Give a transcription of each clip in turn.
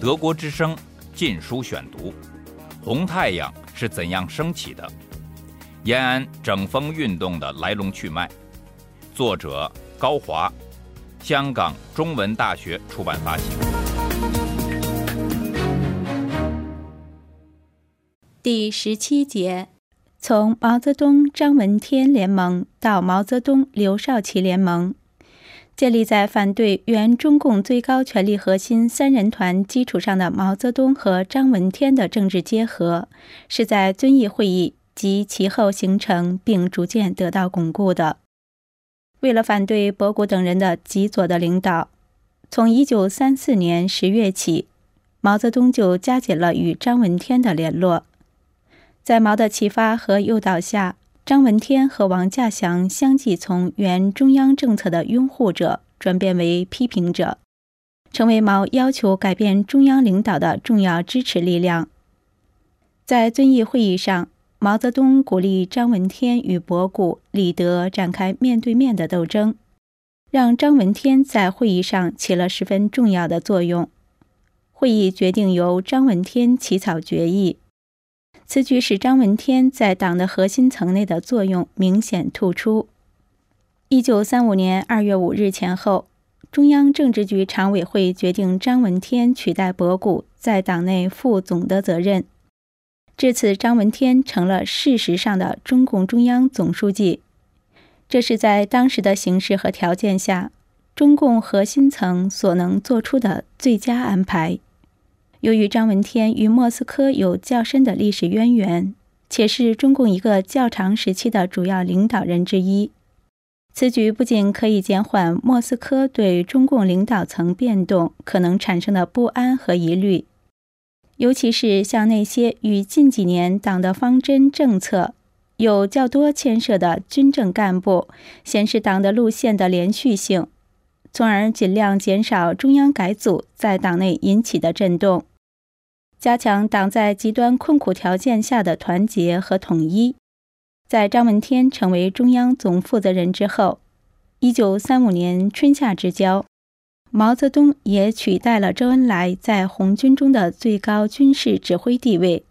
德国之声《禁书选读》：红太阳是怎样升起的？延安整风运动的来龙去脉。作者高华，香港中文大学出版发行。第十七节：从毛泽东、张闻天联盟到毛泽东、刘少奇联盟。建立在反对原中共最高权力核心三人团基础上的毛泽东和张闻天的政治结合，是在遵义会议及其后形成并逐渐得到巩固的。为了反对博古等人的极左的领导，从1934年10月起，毛泽东就加紧了与张闻天的联络。在毛的启发和诱导下。张闻天和王稼祥相继从原中央政策的拥护者转变为批评者，成为毛要求改变中央领导的重要支持力量。在遵义会议上，毛泽东鼓励张闻天与博古、李德展开面对面的斗争，让张闻天在会议上起了十分重要的作用。会议决定由张闻天起草决议。此举使张闻天在党的核心层内的作用明显突出。一九三五年二月五日前后，中央政治局常委会决定张闻天取代博古在党内负总的责任。至此，张闻天成了事实上的中共中央总书记。这是在当时的形势和条件下，中共核心层所能做出的最佳安排。由于张闻天与莫斯科有较深的历史渊源，且是中共一个较长时期的主要领导人之一，此举不仅可以减缓莫斯科对中共领导层变动可能产生的不安和疑虑，尤其是像那些与近几年党的方针政策有较多牵涉的军政干部，显示党的路线的连续性，从而尽量减少中央改组在党内引起的震动。加强党在极端困苦条件下的团结和统一。在张闻天成为中央总负责人之后，一九三五年春夏之交，毛泽东也取代了周恩来在红军中的最高军事指挥地位。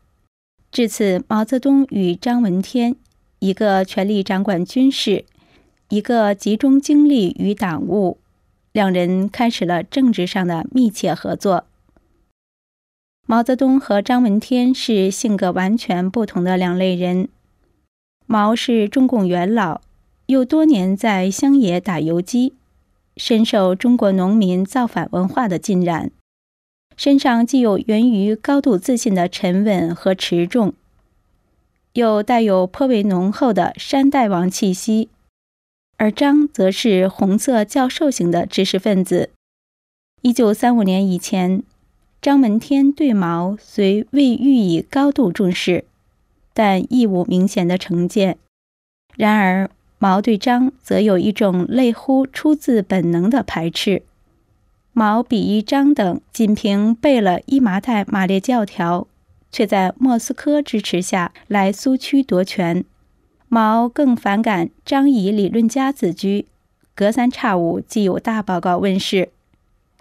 至此，毛泽东与张闻天，一个全力掌管军事，一个集中精力于党务，两人开始了政治上的密切合作。毛泽东和张闻天是性格完全不同的两类人。毛是中共元老，又多年在乡野打游击，深受中国农民造反文化的浸染，身上既有源于高度自信的沉稳和持重，又带有颇为浓厚的山大王气息。而张则是红色教授型的知识分子。一九三五年以前。张闻天对毛虽未予以高度重视，但亦无明显的成见。然而，毛对张则有一种类乎出自本能的排斥。毛鄙夷张等仅凭背了一麻袋马列教条，却在莫斯科支持下来苏区夺权。毛更反感张以理论家自居，隔三差五即有大报告问世。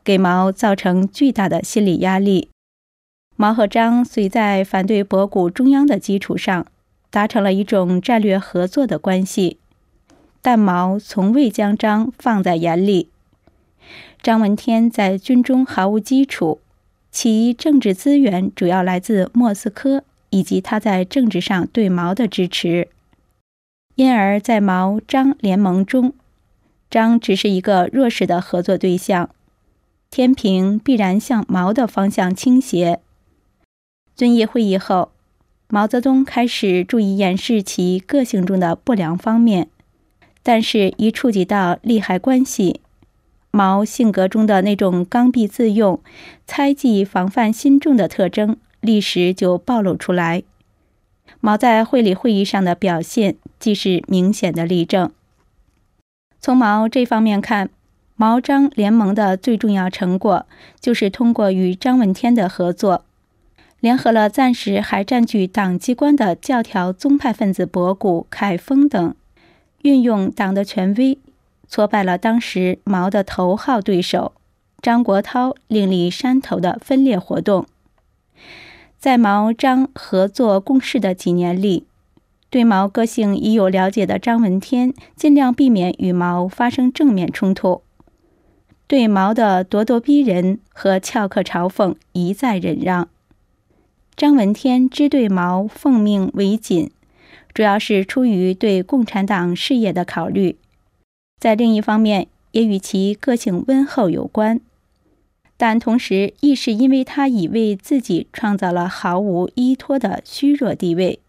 给毛造成巨大的心理压力。毛和张虽在反对博古中央的基础上达成了一种战略合作的关系，但毛从未将张放在眼里。张闻天在军中毫无基础，其政治资源主要来自莫斯科以及他在政治上对毛的支持，因而，在毛张联盟中，张只是一个弱势的合作对象。天平必然向毛的方向倾斜。遵义会议后，毛泽东开始注意掩饰其个性中的不良方面，但是，一触及到利害关系，毛性格中的那种刚愎自用、猜忌防范心重的特征，立时就暴露出来。毛在会理会议上的表现，即是明显的例证。从毛这方面看。毛张联盟的最重要成果，就是通过与张闻天的合作，联合了暂时还占据党机关的教条宗派分子博古、凯丰等，运用党的权威，挫败了当时毛的头号对手，张国焘另立山头的分裂活动。在毛张合作共事的几年里，对毛个性已有了解的张闻天尽量避免与毛发生正面冲突，对毛的咄咄逼人和翘课嘲讽一再忍让。张闻天之对毛奉命为谨，主要是出于对共产党事业的考虑，在另一方面也与其个性温厚有关。但同时，亦是因为他已为自己创造了毫无依托的虚弱地位。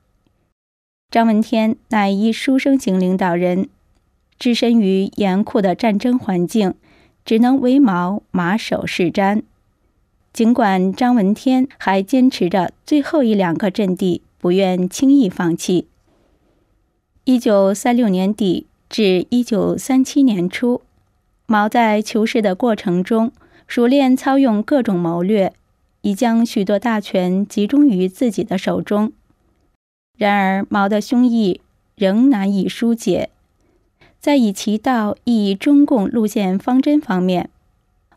张闻天乃一书生型领导人，置身于严酷的战争环境，只能为毛马首是瞻。尽管张闻天还坚持着最后一两个阵地，不愿轻易放弃。一九三六年底至一九三七年初，毛在求是的过程中。熟练操用各种谋略，已将许多大权集中于自己的手中。然而，毛的胸臆仍难以疏解。在以其道以中共路线方针方面，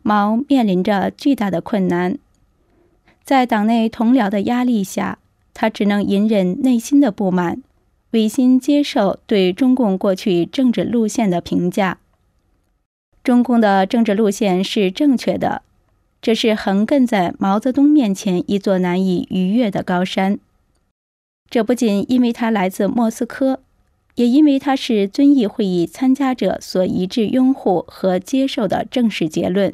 毛面临着巨大的困难。在党内同僚的压力下，他只能隐忍内心的不满，违心接受对中共过去政治路线的评价。中共的政治路线是正确的，这是横亘在毛泽东面前一座难以逾越的高山。这不仅因为他来自莫斯科，也因为他是遵义会议参加者所一致拥护和接受的正式结论。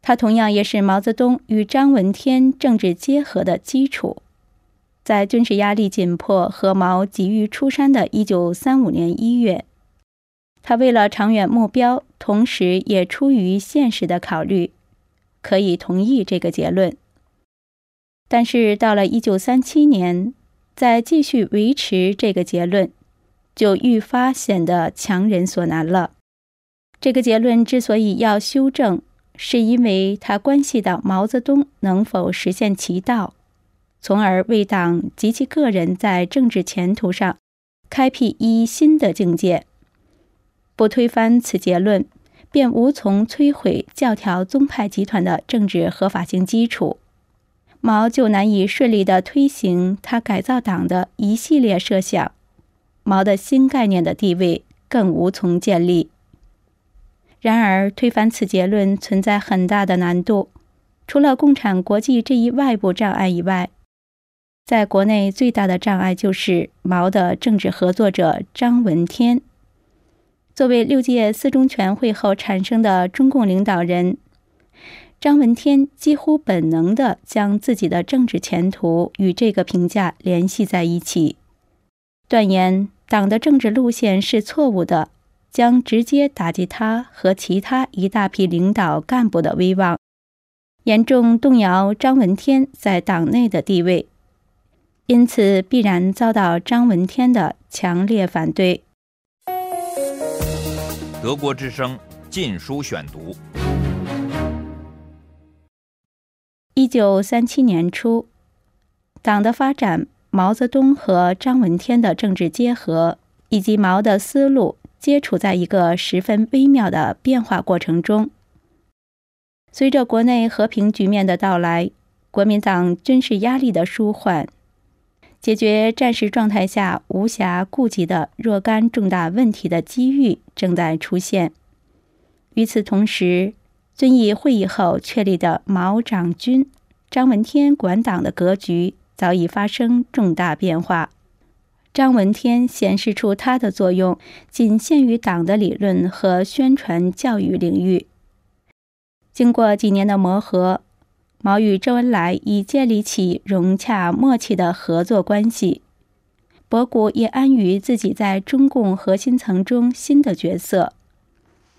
他同样也是毛泽东与张闻天政治结合的基础。在军事压力紧迫和毛急于出山的一九三五年一月。他为了长远目标，同时也出于现实的考虑，可以同意这个结论。但是到了一九三七年，再继续维持这个结论，就愈发显得强人所难了。这个结论之所以要修正，是因为它关系到毛泽东能否实现其道，从而为党及其个人在政治前途上开辟一新的境界。不推翻此结论，便无从摧毁教条宗派集团的政治合法性基础，毛就难以顺利地推行他改造党的一系列设想，毛的新概念的地位更无从建立。然而，推翻此结论存在很大的难度，除了共产国际这一外部障碍以外，在国内最大的障碍就是毛的政治合作者张闻天。作为六届四中全会后产生的中共领导人，张闻天几乎本能地将自己的政治前途与这个评价联系在一起，断言党的政治路线是错误的，将直接打击他和其他一大批领导干部的威望，严重动摇张闻天在党内的地位，因此必然遭到张闻天的强烈反对。德国之声《禁书选读》。一九三七年初，党的发展、毛泽东和张闻天的政治结合，以及毛的思路，皆处在一个十分微妙的变化过程中。随着国内和平局面的到来，国民党军事压力的舒缓。解决战时状态下无暇顾及的若干重大问题的机遇正在出现。与此同时，遵义会议后确立的毛长军、张闻天管党的格局早已发生重大变化。张闻天显示出他的作用仅限于党的理论和宣传教育领域。经过几年的磨合。毛与周恩来已建立起融洽默契的合作关系，博古也安于自己在中共核心层中新的角色。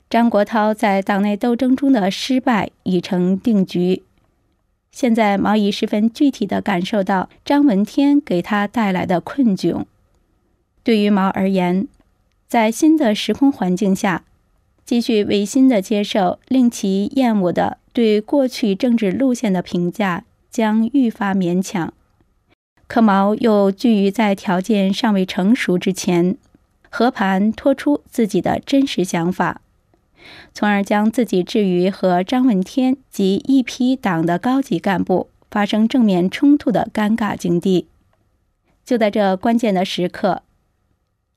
张国焘在党内斗争中的失败已成定局，现在毛已十分具体地感受到张闻天给他带来的困窘。对于毛而言，在新的时空环境下，继续违心的接受令其厌恶的。对过去政治路线的评价将愈发勉强，可毛又惧于在条件尚未成熟之前，和盘托出自己的真实想法，从而将自己置于和张闻天及一批党的高级干部发生正面冲突的尴尬境地。就在这关键的时刻，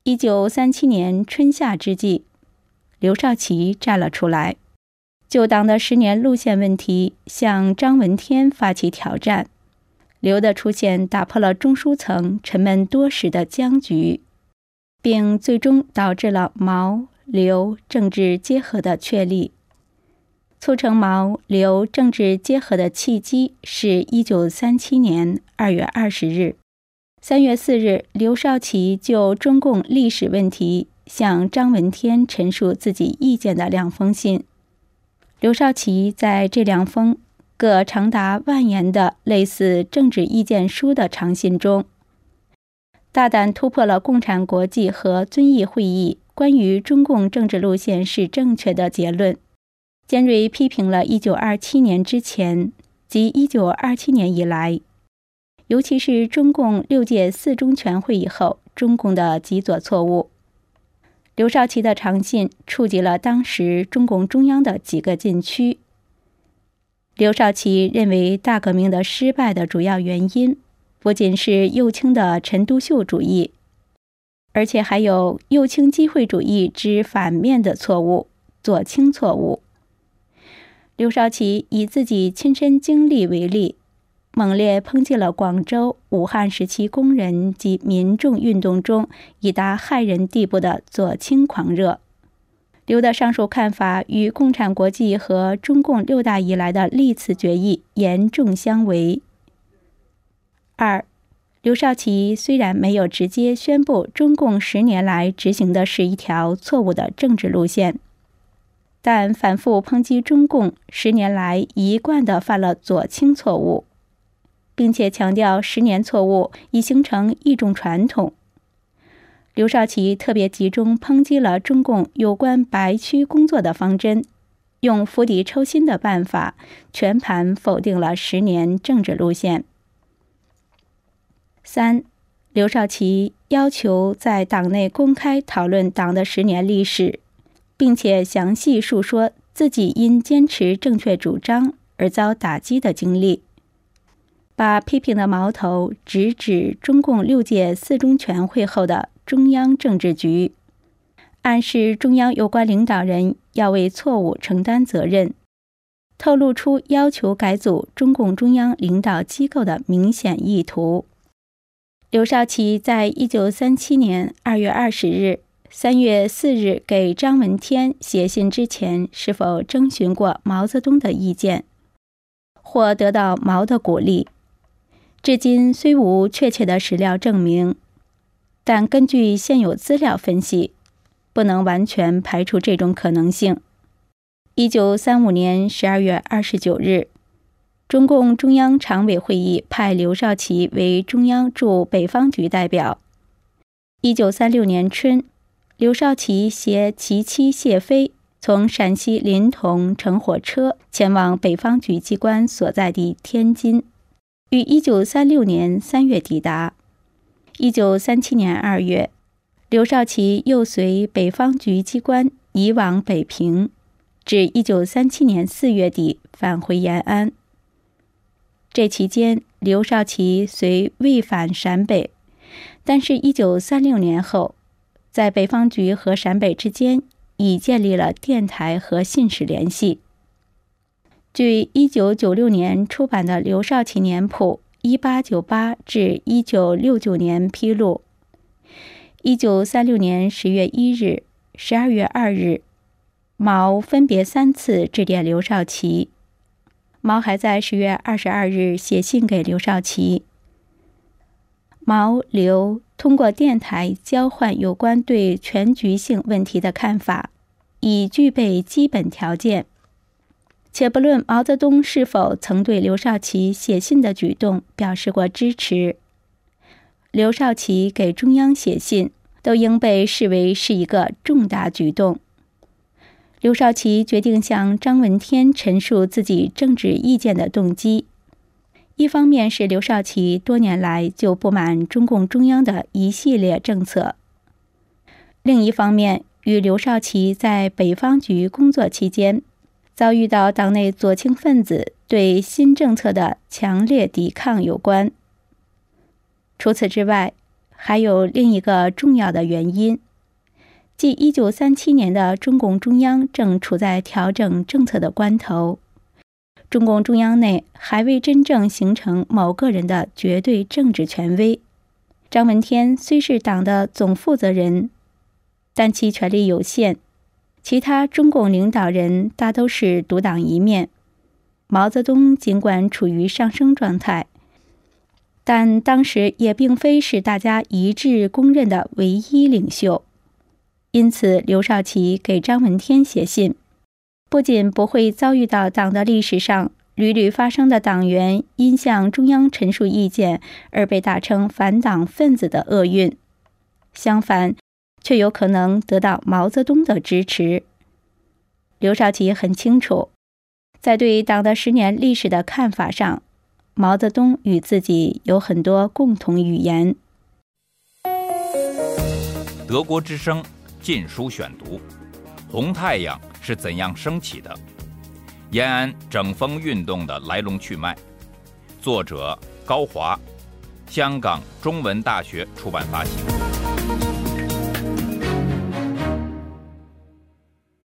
一九三七年春夏之际，刘少奇站了出来，就党的十年路线问题向张闻天发起挑战。刘的出现打破了中枢层沉闷多时的僵局，并最终导致了毛刘政治结合的确立。促成毛刘政治结合的契机是一九三七年二月二十日、三月四日，刘少奇就中共历史问题向张闻天陈述自己意见的两封信。刘少奇在这两封。各长达万言的类似政治意见书的长信中，大胆突破了共产国际和遵义会议关于中共政治路线是正确的结论，尖锐批评了1927年之前及1927年以来，尤其是中共六届四中全会以后中共的极左错误。刘少奇的长信触及了当时中共中央的几个禁区。刘少奇认为，大革命的失败的主要原因，不仅是右倾的陈独秀主义，而且还有右倾机会主义之反面的错误——左倾错误。刘少奇以自己亲身经历为例，猛烈抨击了广州、武汉时期工人及民众运动中已达骇人地步的左倾狂热。刘的上述看法与共产国际和中共六大以来的历次决议严重相违。二，刘少奇虽然没有直接宣布中共十年来执行的是一条错误的政治路线，但反复抨击中共十年来一贯的犯了左倾错误，并且强调十年错误已形成一种传统。刘少奇特别集中抨击了中共有关白区工作的方针，用釜底抽薪的办法全盘否定了十年政治路线。三，刘少奇要求在党内公开讨论党的十年历史，并且详细述说自己因坚持正确主张而遭打击的经历，把批评的矛头直指中共六届四中全会后的。中央政治局暗示中央有关领导人要为错误承担责任，透露出要求改组中共中央领导机构的明显意图。刘少奇在一九三七年二月二十日、三月四日给张闻天写信之前，是否征询过毛泽东的意见，或得到毛的鼓励？至今虽无确切的史料证明。但根据现有资料分析，不能完全排除这种可能性。一九三五年十二月二十九日，中共中央常委会议派刘少奇为中央驻北方局代表。一九三六年春，刘少奇携其妻谢飞从陕西临潼乘火车前往北方局机关所在地天津，于一九三六年三月抵达。一九三七年二月，刘少奇又随北方局机关移往北平，至一九三七年四月底返回延安。这期间，刘少奇虽未返陕北，但是，一九三六年后，在北方局和陕北之间已建立了电台和信使联系。据一九九六年出版的《刘少奇年谱》。一八九八至一九六九年披露，一九三六年十月一日、十二月二日，毛分别三次致电刘少奇。毛还在十月二十二日写信给刘少奇。毛刘通过电台交换有关对全局性问题的看法，已具备基本条件。且不论毛泽东是否曾对刘少奇写信的举动表示过支持，刘少奇给中央写信都应被视为是一个重大举动。刘少奇决定向张闻天陈述自己政治意见的动机，一方面是刘少奇多年来就不满中共中央的一系列政策，另一方面。与刘少奇在北方局工作期间，遭遇到党内左倾分子对新政策的强烈抵抗有关。除此之外，还有另一个重要的原因，即1937年的中共中央正处在调整政策的关头，中共中央内还未真正形成某个人的绝对政治权威。张闻天虽是党的总负责人，但其权力有限，其他中共领导人大都是独当一面。毛泽东尽管处于上升状态。但当时也并非是大家一致公认的唯一领袖，因此刘少奇给张闻天写信，不仅不会遭遇到党的历史上屡屡发生的党员因向中央陈述意见而被打成反党分子的厄运，相反，却有可能得到毛泽东的支持。刘少奇很清楚，在对党的十年历史的看法上。毛泽东与自己有很多共同语言。德国之声《禁书选读》：红太阳是怎样升起的？延安整风运动的来龙去脉。作者高华，香港中文大学出版发行。